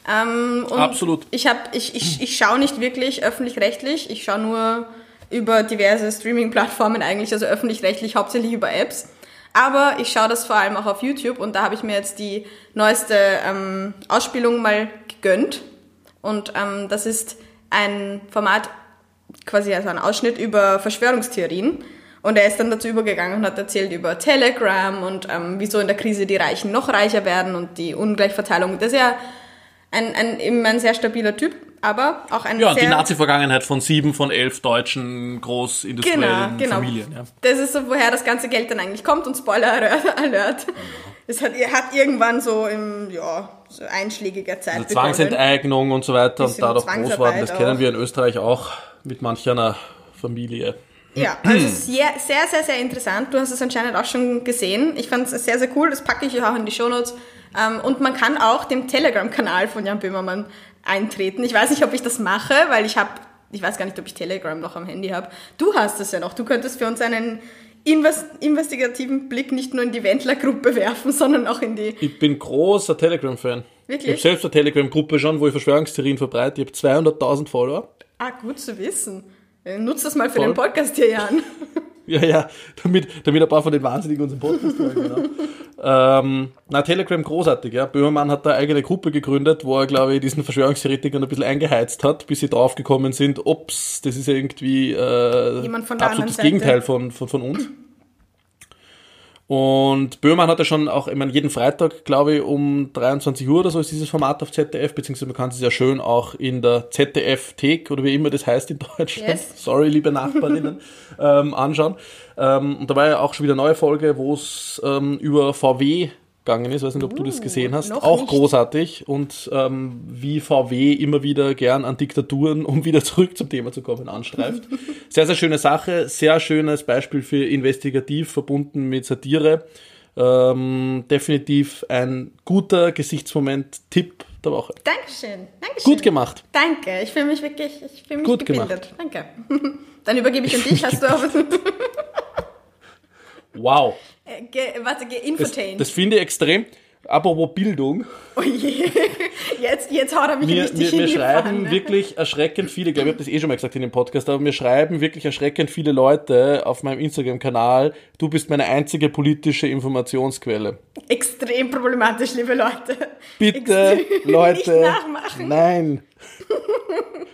Ähm, Absolut. Ich, hab, ich, ich, ich schaue nicht wirklich öffentlich-rechtlich, ich schaue nur über diverse Streaming-Plattformen eigentlich, also öffentlich-rechtlich hauptsächlich über Apps. Aber ich schaue das vor allem auch auf YouTube und da habe ich mir jetzt die neueste ähm, Ausspielung mal gegönnt. Und ähm, das ist ein Format, quasi also ein Ausschnitt über Verschwörungstheorien. Und er ist dann dazu übergegangen und hat erzählt über Telegram und ähm, wieso in der Krise die Reichen noch reicher werden und die Ungleichverteilung. Das ist ja ein, ein, eben ein sehr stabiler Typ, aber auch ein Ja, und sehr... die Nazi-Vergangenheit von sieben von elf deutschen großindustriellen Genau, genau. Familien. Ja. Das ist so, woher das ganze Geld dann eigentlich kommt und Spoiler Alert. Es hat, hat irgendwann so im, ja, so einschlägiger Zeit Also. Zwangsenteignung und so weiter und dadurch groß worden, das kennen wir in Österreich auch mit manch einer Familie. Ja, also sehr, sehr, sehr, sehr interessant. Du hast es anscheinend auch schon gesehen. Ich fand es sehr, sehr cool. Das packe ich auch in die Shownotes. Ähm, Und man kann auch dem Telegram-Kanal von Jan Böhmermann eintreten. Ich weiß nicht, ob ich das mache, weil ich habe, ich weiß gar nicht, ob ich Telegram noch am Handy habe. Du hast es ja noch. Du könntest für uns einen invest investigativen Blick nicht nur in die Wendler-Gruppe werfen, sondern auch in die... Ich bin großer Telegram-Fan. Wirklich? Ich habe selbst eine Telegram-Gruppe schon, wo ich Verschwörungstheorien verbreite. Ich habe 200.000 Follower. Ah, gut zu wissen. Äh, Nutz das mal für Voll. den Podcast hier, Jan. Ja, ja, damit, damit ein paar von den Wahnsinnigen unseren Podcast hören. Genau. ähm, na, Telegram großartig, ja. Böhmermann hat da eine eigene Gruppe gegründet, wo er, glaube ich, diesen Verschwörungstheoretikern ein bisschen eingeheizt hat, bis sie draufgekommen sind, ups, das ist ja irgendwie äh, Jemand von der absolut anderen das Seite. Gegenteil von, von, von uns. Und Böhmann hat ja schon auch, ich meine, jeden Freitag, glaube ich, um 23 Uhr oder so ist dieses Format auf ZDF, beziehungsweise man kann es ja schön auch in der ZDF-Thek oder wie immer das heißt in Deutschland, Yes. sorry, liebe Nachbarinnen, ähm, anschauen. Ähm, und da war ja auch schon wieder eine neue Folge, wo es ähm, über VW gegangen ist, weiß nicht, ob du das gesehen hast, noch auch nicht. großartig und ähm, wie VW immer wieder gern an Diktaturen, um wieder zurück zum Thema zu kommen, anstreift. sehr, sehr schöne Sache, sehr schönes Beispiel für investigativ verbunden mit Satire. Ähm, definitiv ein guter Gesichtsmoment, Tipp der Woche. Dankeschön. Dankeschön. Gut gemacht. Danke. Ich fühle mich wirklich, ich fühle mich Gut gebildet. Danke. Dann übergebe ich an dich. Hast du auch was? Wow. Ge, warte, Das, geinfotained. das finde ich extrem. Apropos Bildung, Oh je. Jetzt, jetzt haut er mich mir, richtig mir die schreiben Pfanne. wirklich erschreckend viele, ich glaube, ich habe das eh schon mal gesagt in dem Podcast, aber mir schreiben wirklich erschreckend viele Leute auf meinem Instagram-Kanal, du bist meine einzige politische Informationsquelle. Extrem problematisch, liebe Leute. Bitte, Extrem Leute, nein,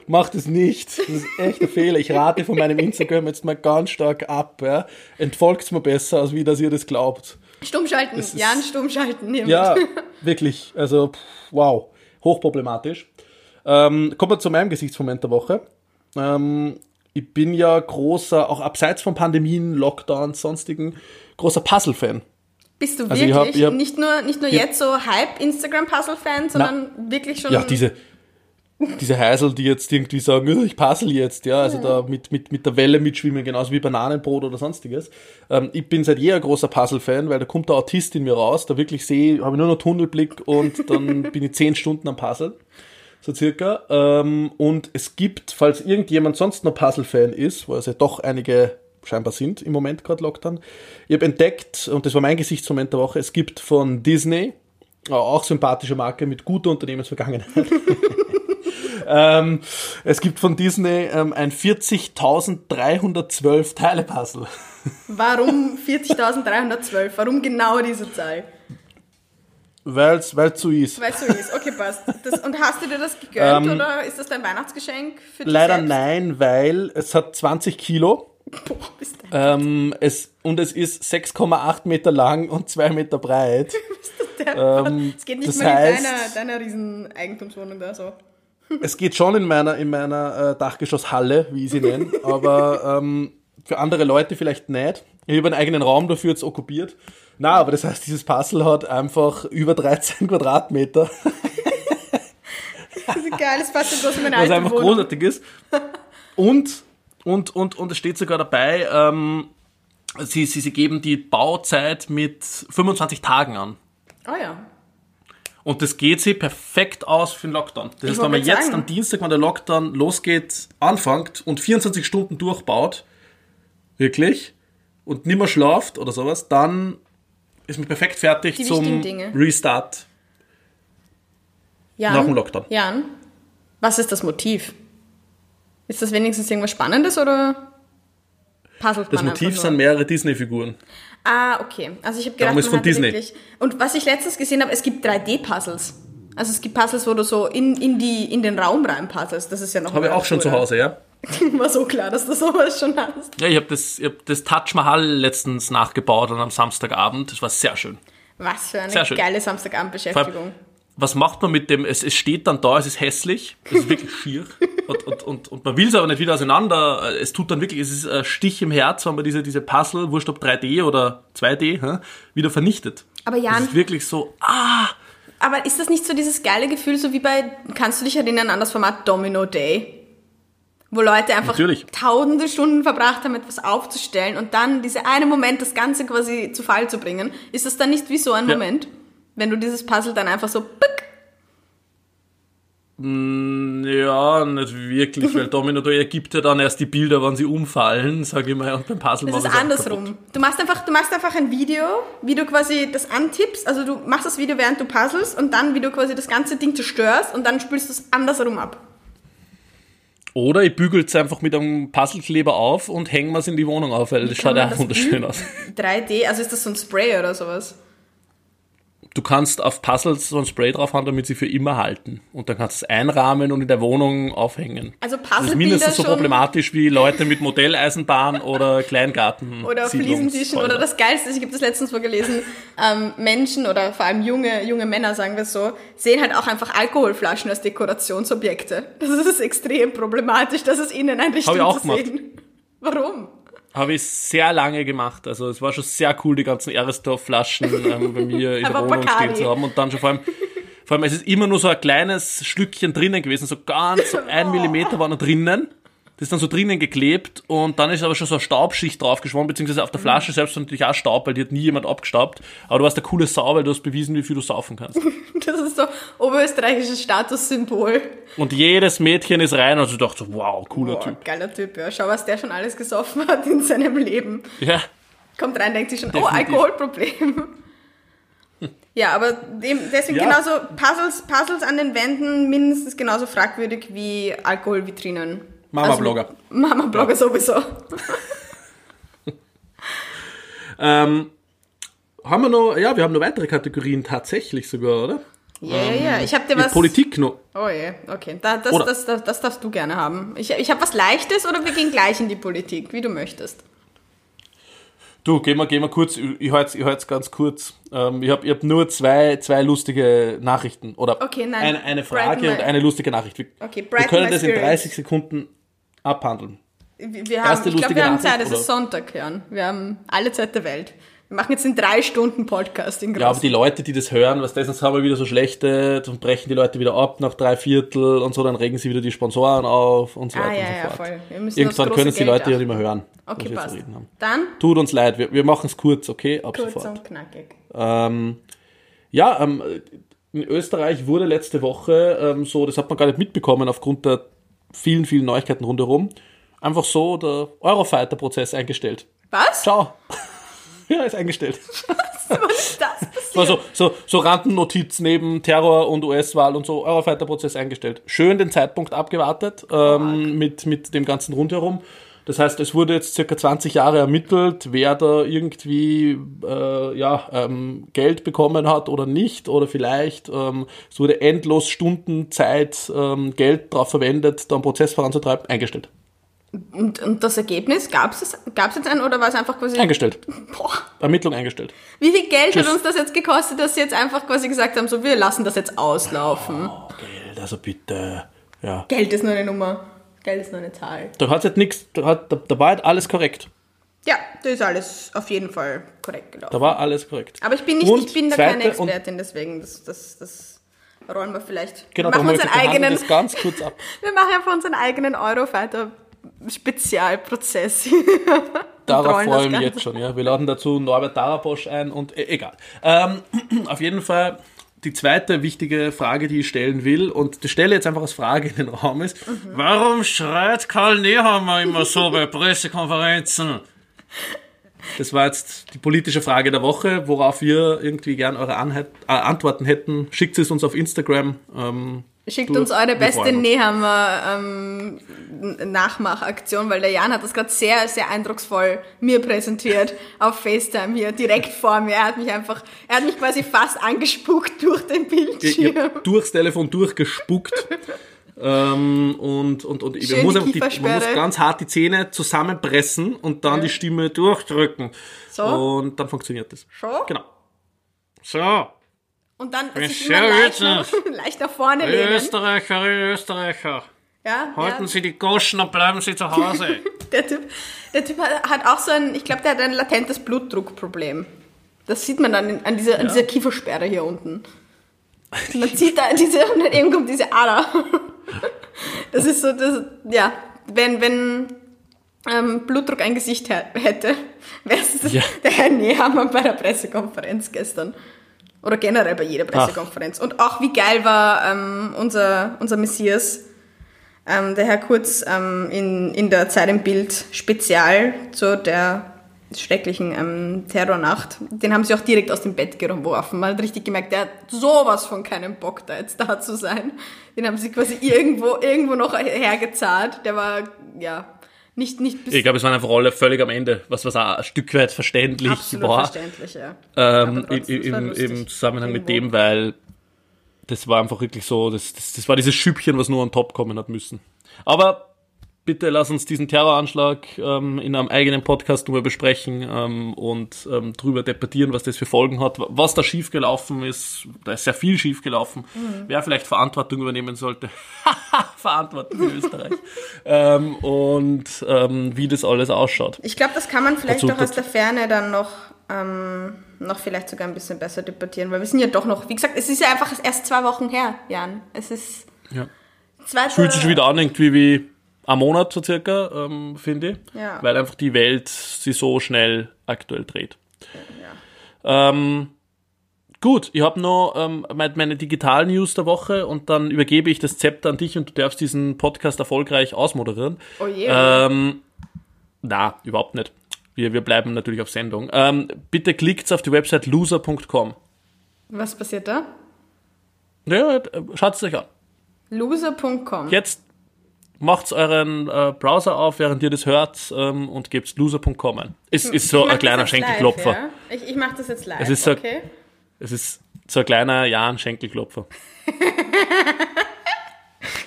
macht es nicht. Das ist echt ein Fehler. Ich rate von meinem Instagram jetzt mal ganz stark ab. Ja. Entfolgt mir besser, als wie dass ihr das glaubt. Stummschalten. ist- Jan, stummschalten. hiermit. Ja, wirklich. Also, pff, wow. Hochproblematisch. Ähm, kommen wir zu meinem Gesichtsmoment der Woche. Ähm, ich bin ja großer, auch abseits von Pandemien, Lockdowns, sonstigen, großer Puzzle-Fan. Bist du Also ich wirklich hab- ich hab- nicht nur, nicht nur jetzt so Hype-Instagram-Puzzle-Fan, sondern wirklich schon. Ja, diese, diese Heisel, die jetzt irgendwie sagen, "Oh, ich puzzle jetzt, ja, also da mit, mit, mit der Welle mitschwimmen, genauso wie Bananenbrot oder sonstiges. Ähm, ich bin seit jeher großer Puzzle-Fan, weil da kommt der Autist in mir raus, da wirklich sehe, habe ich nur noch Tunnelblick und dann bin ich zehn Stunden am Puzzle. So circa. Ähm, und es gibt, falls irgendjemand sonst noch Puzzle-Fan ist, wo es ja doch einige scheinbar sind im Moment gerade Lockdown, ich habe entdeckt, und das war mein Gesichtsmoment der Woche, es gibt von Disney, äh, auch sympathische Marke mit guter Unternehmensvergangenheit, ähm, es gibt von Disney ähm, ein 40.312 Teile Puzzle. Warum 40.312? Warum genau diese Zahl? Weil es so ist. Weil es so ist. Okay, passt. Das, und hast du dir das gegönnt Ähm, oder ist das dein Weihnachtsgeschenk für dich Leider selbst? nein, weil es hat 20 Kilo Boah, bist du ähm, es, und es ist 6,8 Meter lang und 2 Meter breit. ähm, Es geht nicht das mal in heißt- deiner, deiner riesen Eigentumswohnung da so. Es geht schon in meiner, in meiner äh, Dachgeschosshalle, wie ich sie nenne, aber ähm, für andere Leute vielleicht nicht. Ich habe einen eigenen Raum dafür jetzt okkupiert. Na, aber das heißt, dieses Puzzle hat einfach über 13 Quadratmeter, Das ist geil, das passt so bloß in meine was einfach Wohnung. großartig ist. Und, und, und, und es steht sogar dabei, ähm, sie, sie, sie geben die Bauzeit mit 25 Tagen an. Oh ja. Und das geht sich perfekt aus für den Lockdown. Das heißt, wenn man jetzt sagen. am Dienstag, wenn der Lockdown losgeht, anfängt und 24 Stunden durchbaut, wirklich, und nimmer schlaft oder sowas, dann ist man perfekt fertig Die zum. Restart Jan, nach dem Lockdown. Jan, was ist das Motiv? Ist das wenigstens irgendwas Spannendes oder puzzelt Das man Motiv sind mehrere Disney-Figuren. Ah, okay. Also ich habe gedacht, Darum ist von Disney. wirklich... Und was ich letztens gesehen habe, es gibt 3D-Puzzles. Also es gibt Puzzles, wo du so in, in, die, in den Raum rein puzzles. Das ist ja noch Habe ich auch schon zu. Hause, ja. War so klar, dass du sowas schon hast. Ja, ich habe das, ich hab das Taj Mahal letztens nachgebaut an am Samstagabend. Das war sehr schön. Was für eine geile Vor Samstagabendbeschäftigung. Was macht man mit dem? Es, es steht dann da, es ist hässlich, es ist wirklich schier und, und, und, und man will es aber nicht wieder auseinander. Es tut dann wirklich, es ist ein Stich im Herz, wenn man diese, diese Puzzle, wurscht ob 3D oder 2D, hä, wieder vernichtet. Aber Es Jan, ist wirklich so, ah, aber ist das nicht so dieses geile Gefühl, so wie bei, kannst du dich erinnern an das Format Domino Day? Wo Leute einfach Natürlich. tausende Stunden verbracht haben, etwas aufzustellen und dann dieser eine Moment, das Ganze quasi zu Fall zu bringen. Ist das dann nicht wie so ein Ja. Moment? Wenn du dieses Puzzle dann einfach so, pick, ja, nicht wirklich, weil Domino Day ergibt ja dann erst die Bilder, wann sie umfallen, sage ich mal, und beim Puzzle Das mache ist andersrum. Du machst einfach, du machst einfach ein Video, wie du quasi das antippst. Also du machst das Video, während du puzzles und dann, wie du quasi das ganze Ding zerstörst und dann spülst du es andersrum ab. Oder ich bügel es einfach mit einem Puzzlekleber auf und hängen wir es in die Wohnung auf, weil das schaut ja auch das wunderschön aus. 3D, also ist das so ein Spray oder sowas? Du kannst auf Puzzles so ein Spray drauf haben, damit sie für immer halten. Und dann kannst du es einrahmen und in der Wohnung aufhängen. Also Das ist Puzzlebilder mindestens so problematisch wie Leute mit Modelleisenbahn oder Kleingarten. oder Fliesentischen oder das Geilste, ich habe das letztens mal gelesen, ähm, Menschen oder vor allem junge, junge Männer, sagen wir es so, sehen halt auch einfach Alkoholflaschen als Dekorationsobjekte. Das ist extrem problematisch, dass es ihnen auch zu sehen. Warum? Habe ich sehr lange gemacht. Also es war schon sehr cool, die ganzen Erestor-Flaschen ähm, bei mir in der Wohnung stehen zu haben. Und dann schon vor allem, vor allem, es ist immer nur so ein kleines Stückchen drinnen gewesen, so ganz, so ein Millimeter war noch drinnen. Das ist dann so drinnen geklebt und dann ist aber schon so eine Staubschicht draufgeschwommen, beziehungsweise auf der Flasche selbst natürlich auch Staub, weil die hat nie jemand abgestaubt. Aber du warst der coole Sau, weil du hast bewiesen, wie viel du saufen kannst. Das ist so oberösterreichisches Statussymbol. Und jedes Mädchen ist rein und du dachte so, wow, cooler Boah, Typ. geiler Typ, ja. Schau, was der schon alles gesoffen hat in seinem Leben. Ja. Kommt rein, denkt sich schon, oh, Definitiv. Alkoholproblem. Ja, aber deswegen Ja. genauso Puzzles, Puzzles an den Wänden mindestens genauso fragwürdig wie Alkoholvitrinen. Mama-Blogger. Also, Mama-Blogger sowieso. Ähm, haben wir noch, ja, wir haben noch weitere Kategorien tatsächlich sogar, oder? Ja, ja, ja. Ich hab dir was. Politik noch. Oh je, okay. Da, das, das, das, das darfst du gerne haben. Ich, ich habe was Leichtes oder wir gehen gleich in die Politik, wie du möchtest. Du, gehen wir, gehen wir kurz, ich halte ich halt's ganz kurz. Ähm, ich habe ich hab nur zwei, zwei lustige Nachrichten. Oder Okay, eine, eine Frage Brighten und eine lustige Nachricht. Wir, Okay, wir können das in spirits. 30 Sekunden abhandeln. Wir haben, Erste ich glaube, wir haben Nachricht, Zeit, es ist Sonntag, Jan. Wir haben alle Zeit der Welt. Wir machen jetzt in drei Stunden Podcast in Ja, aber groß. die Leute, die das hören, was das, sonst haben wir wieder so schlechte, dann brechen die Leute wieder ab nach drei Viertel und so, dann regen sie wieder die Sponsoren auf und so ah, weiter ja, und so ja, fort. voll. Wir müssen Irgendwann können es die Leute ja nicht mehr hören, Okay, passt. zu reden haben. Dann Tut uns leid, wir, wir machen es kurz, okay? Ab kurz sofort. und knackig. Ähm, ja, ähm, in Österreich wurde letzte Woche ähm, so, das hat man gar nicht mitbekommen aufgrund der vielen, vielen Neuigkeiten rundherum, einfach so der Eurofighter-Prozess eingestellt. Was? Ciao. ja, ist eingestellt. Was ist das war so, so, so Randennotiz neben Terror und US-Wahl und so, Eurofighter-Prozess eingestellt. Schön den Zeitpunkt abgewartet ähm, mit, mit dem ganzen rundherum. Das heißt, es wurde jetzt circa 20 Jahre ermittelt, wer da irgendwie äh, ja, ähm, Geld bekommen hat oder nicht oder vielleicht. Ähm, es wurde endlos Stunden Zeit, ähm, Geld darauf verwendet, da einen Prozess voranzutreiben, eingestellt. Und, und das Ergebnis, gab es gab's jetzt ein oder war es einfach quasi... Eingestellt. Boah. Ermittlung eingestellt. Wie viel Geld Tschüss. hat uns das jetzt gekostet, dass sie jetzt einfach quasi gesagt haben, so wir lassen das jetzt auslaufen. Oh, Geld, also bitte. Ja. Geld ist nur eine Nummer. Geld ist nur eine Zahl. Da hat jetzt nichts, da, hat- da, da war halt alles korrekt. Ja, das ist alles auf jeden Fall korrekt gelaufen. Da war alles korrekt. Aber ich bin nicht, Und ich bin da keine Expertin, deswegen das, das, das rollen wir vielleicht. Genau, wir da machen wir unseren wir eigenen, das ganz kurz ab. wir machen einfach unseren eigenen Eurofighter Spezialprozess. Darauf rollen freue das ich mich Ganze. jetzt schon. Ja. Wir laden dazu Norbert Darabosch ein und e egal. Ähm, auf jeden Fall die zweite wichtige Frage, die ich stellen will, und die stelle jetzt einfach als Frage in den Raum ist, Mhm. warum schreit Karl Nehammer immer so bei Pressekonferenzen? Das war jetzt die politische Frage der Woche, worauf wir irgendwie gern eure Anheit, äh, Antworten hätten. Schickt es uns auf Instagram. Ähm, Schickt uns eure beste freuen uns. Nehammer ähm, Nachmachaktion, weil der Jan hat das gerade sehr, sehr eindrucksvoll mir präsentiert auf FaceTime hier, direkt vor mir. Er hat mich einfach, er hat mich quasi fast angespuckt durch den Ich Bildschirm. hab durchs Telefon durchgespuckt. ähm, und und, und Schön man, muss die die, man muss ganz hart die Zähne zusammenpressen und dann Ja. die Stimme durchdrücken. So? Und dann funktioniert das. Schon? Genau. So, Und dann Ja, sich immer leicht, nach, witzig. leicht nach vorne lehnen. Österreicher, Österreicher, Ja, halten ja. Sie die Goschen und bleiben Sie zu Hause. Der Typ, der typ hat auch so ein, ich glaube, der hat ein latentes Blutdruckproblem. Das sieht man dann an, dieser, an dieser Kiefersperre hier unten. Man sieht da diese, und dann eben kommt diese Ader. Das ist so, das, ja, wenn, wenn ähm, Blutdruck ein Gesicht hä- hätte, wäre es Ja. der Herr Nehammer bei der Pressekonferenz gestern. Oder generell bei jeder Pressekonferenz. Und auch wie geil war ähm, unser, unser Messias, ähm, der Herr Kurz ähm, in, in der Zeit im Bild Spezial zu der schrecklichen ähm, Terrornacht. Den haben sie auch direkt aus dem Bett geworfen. Man hat richtig gemerkt, der hat sowas von keinen Bock, da jetzt da zu sein. Den haben sie quasi irgendwo, irgendwo noch hergezahlt. Der war, ja, nicht, nicht bis Ich glaube, es waren einfach alle völlig am Ende, was, was auch ein Stück weit verständlich absolut war. verständlich, ja. Ähm, trotzdem, im, im, Zusammenhang mit Irgendwo. dem, weil das war einfach wirklich so, das, das, das war dieses Schüppchen, was nur on top kommen hat müssen. Aber bitte lass uns diesen Terroranschlag ähm, in einem eigenen Podcast drüber besprechen ähm, und ähm, drüber debattieren, was das für Folgen hat, was da schiefgelaufen ist. Da ist sehr viel schiefgelaufen. Mhm. Wer vielleicht Verantwortung übernehmen sollte. Verantwortung in Österreich. ähm, und ähm, wie das alles ausschaut. Ich glaube, das kann man vielleicht Dazu- auch aus der Ferne dann noch, ähm, noch vielleicht sogar ein bisschen besser debattieren, weil wir sind ja doch noch, wie gesagt, es ist ja einfach erst zwei Wochen her, Jan. Es ist Ja. zweite, fühlt sich wieder an, irgendwie wie ein Monat so circa, ähm, finde ich. Ja. Weil einfach die Welt sich so schnell aktuell dreht. Ähm, gut, ich habe noch ähm, meine, meine Digital-News der Woche und dann übergebe ich das Zepter an dich und du darfst diesen Podcast erfolgreich ausmoderieren. Oh je. Ähm, na, überhaupt nicht. Wir, wir bleiben natürlich auf Sendung. Ähm, bitte klickt auf die Website loser.com. Was passiert da? Ja, schaut es euch an. Loser.com. Jetzt macht euren äh, Browser auf, während ihr das hört ähm, und gebt loser.com ein. Ist, ist so ein kleiner Schenkelklopfer. Live, ja? Ich, ich mache das jetzt live. Es ist so- okay? Es ist so ein kleiner Jan-Schenkelklopfer.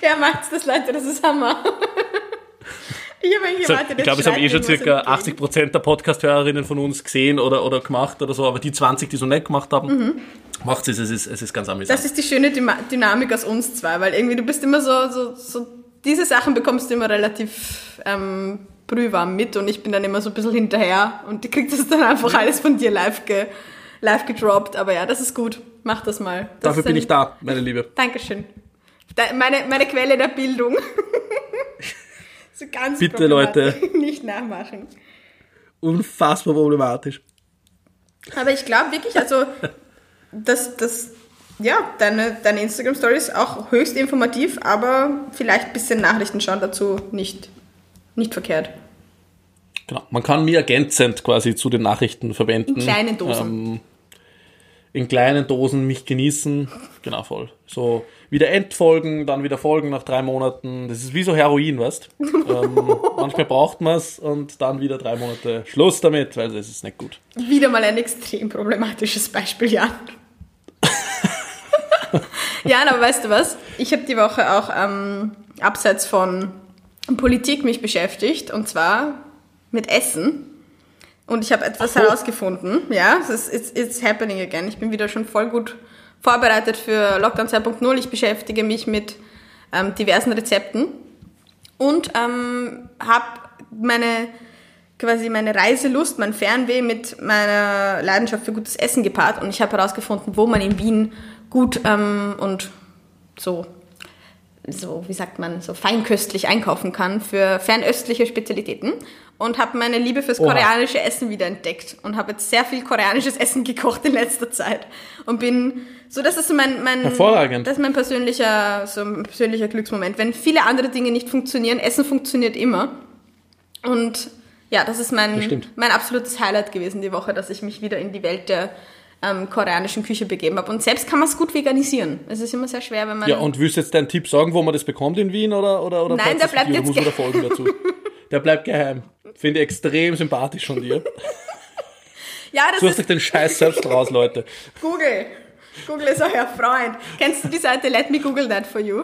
Ja, macht's das, Leute, das ist Hammer. ich habe eigentlich So, gewartet, ich glaube, es haben eh schon circa irgendwas 80% der Podcast-Hörerinnen von uns gesehen oder, oder gemacht oder so, aber die 20, die so nicht gemacht haben, macht es, es ist, es ist ganz amüsant. Mhm. Das ist die schöne Dynamik aus uns zwei, weil irgendwie du bist immer so, so, so diese Sachen bekommst du immer relativ ähm, brühwarm mit und ich bin dann immer so ein bisschen hinterher und du kriegst das dann einfach alles von dir live, ge, live gedroppt. Aber ja, das ist gut. Mach das mal. Das Dafür bin ich da, meine Liebe. Dankeschön. Da, meine, meine Quelle der Bildung. so ganz Bitte. Leute. Nicht nachmachen. Unfassbar problematisch. Aber ich glaube wirklich, also, dass das, ja, deine, deine Instagram-Stories auch höchst informativ, aber vielleicht ein bisschen Nachrichten schauen dazu nicht, nicht verkehrt. Genau. Man kann mir ergänzend quasi zu den Nachrichten verwenden. In kleinen Dosen. Ähm, in kleinen Dosen mich genießen. Genau, voll. So wieder Endfolgen, dann wieder Folgen nach drei Monaten. Das ist wie so Heroin, weißt ähm, Manchmal braucht man es und dann wieder drei Monate Schluss damit, weil es ist nicht gut. Wieder mal ein extrem problematisches Beispiel, Jan. Jan, aber weißt du was? Ich habe die Woche auch ähm, abseits von Politik mich beschäftigt und zwar mit Essen. Und ich habe etwas so. herausgefunden. Ja, es ist it's, it's happening again. Ich bin wieder schon voll gut vorbereitet für Lockdown 2.0. Ich beschäftige mich mit ähm, diversen Rezepten und ähm, habe meine quasi meine Reiselust, mein Fernweh mit meiner Leidenschaft für gutes Essen gepaart und ich habe herausgefunden, wo man in Wien gut ähm, und so so, wie sagt man, so feinköstlich einkaufen kann für fernöstliche Spezialitäten und habe meine Liebe fürs Oha. koreanische Essen wieder entdeckt und habe jetzt sehr viel koreanisches Essen gekocht in letzter Zeit und bin so, das ist so mein, mein Hervorragend. das ist mein persönlicher, so ein persönlicher Glücksmoment. Wenn viele andere Dinge nicht funktionieren, Essen funktioniert immer und ja, das ist mein, Das mein absolutes Highlight gewesen die Woche, dass ich mich wieder in die Welt der ähm, koreanischen Küche begeben habe. Und selbst kann man es gut veganisieren. Es ist immer sehr schwer, wenn man... Ja, und willst du jetzt deinen Tipp sagen, wo man das bekommt in Wien oder, oder, oder Nein, der bleibt dich, jetzt muss man da folgen dazu? Der bleibt geheim. Finde ich extrem sympathisch von dir. ja, das Sucht ist euch den Scheiß selbst raus, Leute. Google. Google ist euer Freund. Kennst du die Seite Let Me Google That For You?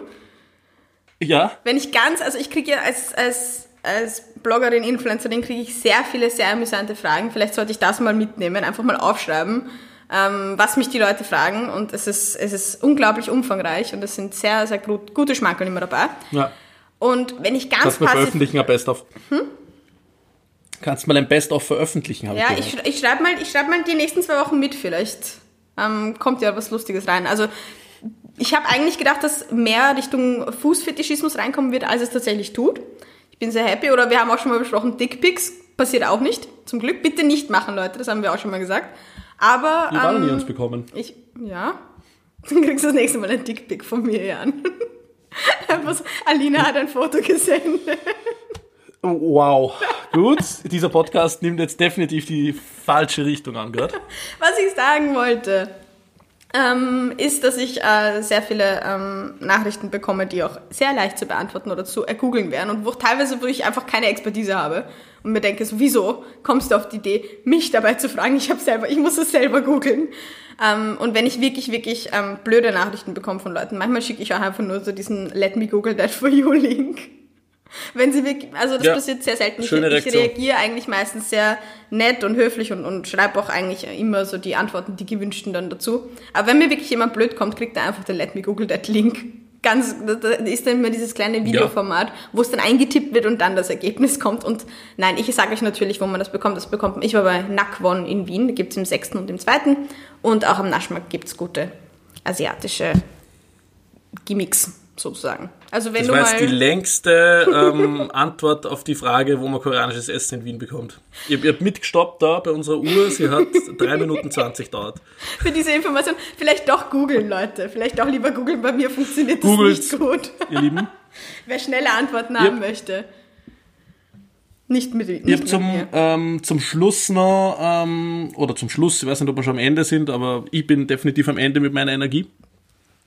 Ja, Wenn ich ganz, also ich kriege ja als, als, als Bloggerin, Influencerin, kriege ich sehr viele, sehr amüsante Fragen. Vielleicht sollte ich das mal mitnehmen, einfach mal aufschreiben, ähm, was mich die Leute fragen. Und es ist, es ist unglaublich umfangreich und es sind sehr, sehr gut, gute Schmankerl immer dabei. ja. Und wenn ich ganz Kannst du mal passiv... veröffentlichen, ein Best-of? Kannst du mal ein Best-of veröffentlichen, habe Ja, ich sch- ich schreibe mal, ich schreib mal die nächsten zwei Wochen mit vielleicht. Ähm, kommt ja was Lustiges rein. Also ich habe eigentlich gedacht, dass mehr Richtung Fußfetischismus reinkommen wird, als es tatsächlich tut. Ich bin sehr happy. Oder wir haben auch schon mal besprochen, Dickpics passiert auch nicht. Zum Glück. Bitte nicht machen, Leute. Das haben wir auch schon mal gesagt. Aber Die Wahl ähm, nie uns bekommen. ich, ja, dann kriegst du das nächste Mal ein Dickpic von mir, Jan. So, Alina hat ein Foto gesendet. Oh, Wow. Gut, dieser Podcast nimmt jetzt definitiv die falsche Richtung an, gerade. Was ich sagen wollte. ähm, ist, dass ich äh, sehr viele ähm, Nachrichten bekomme, die auch sehr leicht zu beantworten oder zu ergoogeln wären und wo teilweise, wo ich einfach keine Expertise habe und mir denke, so, wieso kommst du auf die Idee, mich dabei zu fragen? Ich habe selber, ich muss es selber googeln. Ähm, und wenn ich wirklich, wirklich ähm, blöde Nachrichten bekomme von Leuten, manchmal schicke ich auch einfach nur so diesen Let me Google that for you Link. Wenn sie wirklich, also das Ja. passiert sehr selten. Ich, ich reagiere eigentlich meistens sehr nett und höflich und, und schreibe auch eigentlich immer so die Antworten, die gewünschten dann dazu. Aber wenn mir wirklich jemand blöd kommt, kriegt er einfach den Let me Google that Link. Ganz, ist dann immer dieses kleine Videoformat, wo es dann eingetippt wird und dann das Ergebnis kommt. Und nein, ich sage euch natürlich, wo man das bekommt. Das bekommt man. Ich war bei Nakwon in Wien, da gibt's im sechsten und im zweiten. Und auch am Naschmarkt gibt's gute asiatische Gimmicks sozusagen. Also wenn Das du war jetzt die längste ähm, Antwort auf die Frage, wo man koreanisches Essen in Wien bekommt. Ich habe hab mitgestoppt da bei unserer Uhr, sie hat 3 Minuten 20 dauert. für diese Information. Vielleicht doch googeln, Leute. Vielleicht doch lieber googeln. Bei mir funktioniert das Googelt's. nicht gut. Ihr Lieben, Wer schnelle Antworten haben möchte. Nicht mit, nicht ich habe zum, ähm, zum Schluss noch, ähm, oder zum Schluss, ich weiß nicht, ob wir schon am Ende sind, aber ich bin definitiv am Ende mit meiner Energie.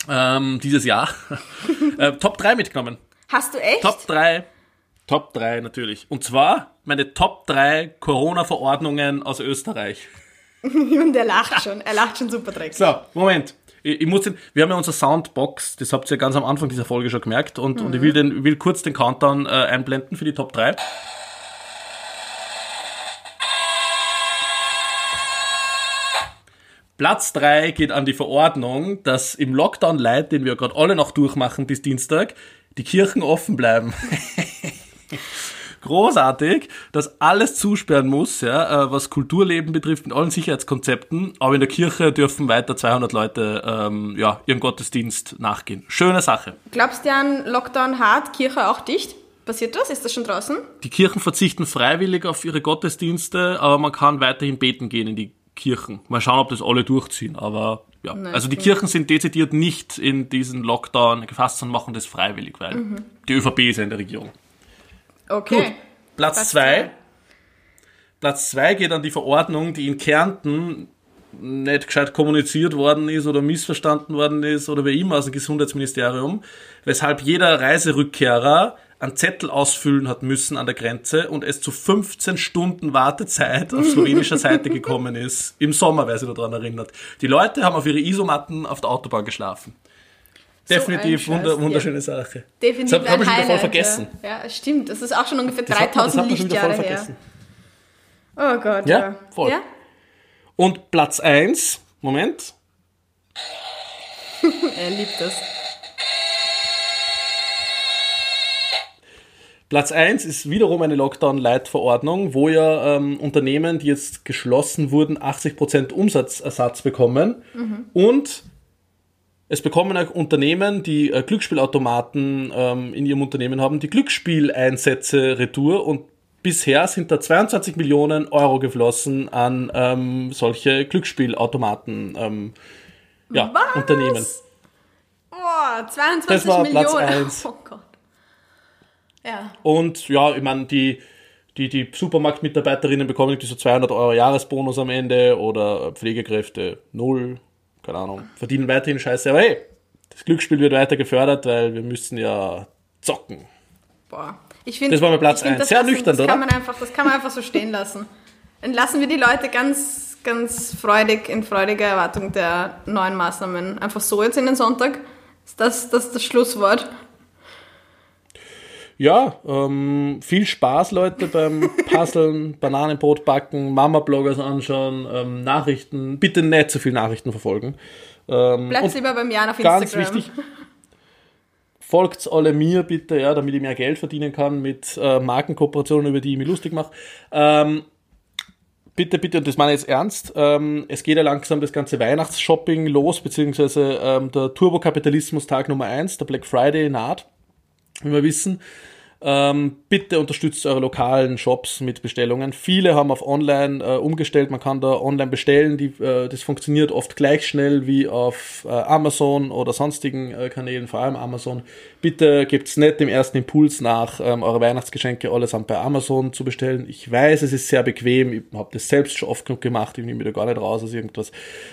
Ähm, dieses Jahr. äh, Top 3 mitgenommen. Hast du echt? Top 3. Top 3 natürlich. Und zwar meine Top 3 Corona-Verordnungen aus Österreich. Und er lacht schon. Er lacht schon super dreckig. So, Moment. Ich, ich muss den, wir haben ja unsere Soundbox, das habt ihr ja ganz am Anfang dieser Folge schon gemerkt, und, und ich will, den, will kurz den Countdown äh, einblenden für die Top 3. Platz 3 geht an die Verordnung, dass im Lockdown Light, den wir gerade alle noch durchmachen bis Dienstag, die Kirchen offen bleiben. Großartig, dass alles zusperren muss, ja, äh, was Kulturleben betrifft, mit allen Sicherheitskonzepten, aber in der Kirche dürfen weiter 200 Leute ähm, ja, ihrem Gottesdienst nachgehen. Schöne Sache. Glaubst du an Lockdown hart, Kirche auch dicht? Passiert das? Ist das schon draußen? Die Kirchen verzichten freiwillig auf ihre Gottesdienste, aber man kann weiterhin beten gehen in die Kirchen. Mal schauen, ob das alle durchziehen, aber ja. Nein, also die okay. Kirchen sind dezidiert nicht in diesen Lockdown gefasst, sondern machen das freiwillig, weil Mhm. die ÖVP ist ja in der Regierung. Okay. Gut, Platz Platz zwei. zwei. Platz zwei geht an die Verordnung, die in Kärnten nicht gescheit kommuniziert worden ist oder missverstanden worden ist oder wie immer aus dem Gesundheitsministerium, weshalb jeder Reiserückkehrer einen Zettel ausfüllen hat müssen an der Grenze und es zu 15 Stunden Wartezeit auf slowenischer Seite gekommen ist. Im Sommer, wer sich daran erinnert. Die Leute haben auf ihre Isomatten auf der Autobahn geschlafen. Definitiv ein Scheiß, wunder, wunderschöne ja. Sache. Definitiv Das habe ein ich schon voll vergessen. Ja. ja, stimmt. Das ist auch schon ungefähr Das hat man- das 3000 hat man schon wieder voll Lichtjahre her. vergessen. Oh Gott, Ja, ja. voll. Ja? Und Platz eins, Moment, Er liebt das. Platz eins ist wiederum eine Lockdown-Light-Verordnung, wo ja ähm, Unternehmen, die jetzt geschlossen wurden, 80% Umsatzersatz bekommen. Und es bekommen auch Unternehmen, die äh, Glücksspielautomaten ähm, in ihrem Unternehmen haben, die Glücksspieleinsätze retour. Und bisher sind da 22 Millionen Euro geflossen an ähm, solche Glücksspielautomaten ähm, ja, Was? Unternehmen. Oh, 22 Das war Platz Millionen. eins. Oh Gott. Ja. Und ja, ich meine, die, die, die Supermarktmitarbeiterinnen bekommen irgendwie so 200 Euro Jahresbonus am Ende oder Pflegekräfte null, keine Ahnung, verdienen weiterhin Scheiße. Aber hey, das Glücksspiel wird weiter gefördert, weil wir müssen ja zocken. Boah. Ich find, Das war mein Platz ich find, eins. das Sehr lassen- nüchtern, das oder? Kann man einfach, das kann man einfach so stehen lassen. Dann lassen wir die Leute ganz, ganz freudig, in freudiger Erwartung der neuen Maßnahmen einfach so jetzt in den Sonntag. Ist das das, das Schlusswort? Ja, ähm, viel Spaß, Leute, beim Puzzeln, Bananenbrot backen, Mama-Bloggers anschauen, ähm, Nachrichten, bitte nicht zu viel Nachrichten verfolgen. Ähm, Bleibst und lieber beim Jan auf ganz Instagram. wichtig, folgt's alle mir bitte, ja, damit ich mehr Geld verdienen kann mit äh, Markenkooperationen, über die ich mich lustig mache. Ähm, bitte, bitte, und das meine ich jetzt ernst, ähm, es geht ja langsam das ganze Weihnachtsshopping los, beziehungsweise ähm, der Turbokapitalismus Tag Nummer eins, der Black Friday naht, wie wir wissen. Ähm, bitte unterstützt eure lokalen Shops mit Bestellungen. Viele haben auf Online äh, umgestellt. Man kann da online bestellen. Die, äh, das funktioniert oft gleich schnell wie auf äh, Amazon oder sonstigen äh, Kanälen, vor allem Amazon. Bitte gebt's nicht dem ersten Impuls nach, ähm, eure Weihnachtsgeschenke allesamt bei Amazon zu bestellen. Ich weiß, es ist sehr bequem. Ich habe das selbst schon oft genug gemacht. Ich nehme da gar nicht raus aus irgendwas.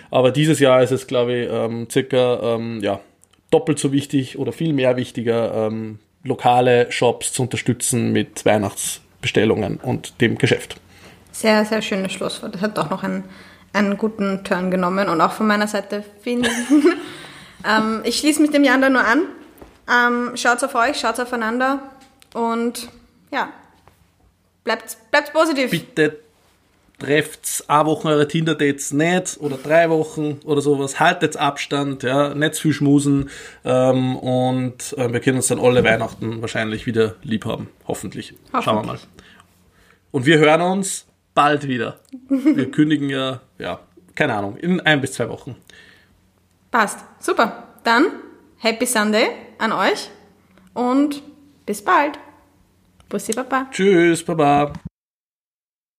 Aber dieses Jahr ist es, glaube ich, ähm, circa ähm, ja, doppelt so wichtig oder viel mehr wichtiger, ähm, lokale Shops zu unterstützen mit Weihnachtsbestellungen und dem Geschäft. Sehr, sehr schönes Schlusswort. Das hat doch noch einen, einen guten Turn genommen und auch von meiner Seite vielen Dank. ähm, ich schließe mich dem Jan da nur an. Ähm, schaut auf euch, schaut aufeinander und ja, bleibt, bleibt positiv. Bitte trefft eine Woche eure Tinder-Dates nicht oder drei Wochen oder sowas. Haltet Abstand, ja, nicht zu viel schmusen ähm, und äh, wir können uns dann alle Weihnachten wahrscheinlich wieder lieb haben. Hoffentlich. Hoffentlich. Schauen wir mal. Und wir hören uns bald wieder. Wir kündigen ja, ja, keine Ahnung, in ein bis zwei Wochen. Passt. Super. Dann Happy Sunday an euch und bis bald. Bussi Baba. Tschüss, Baba.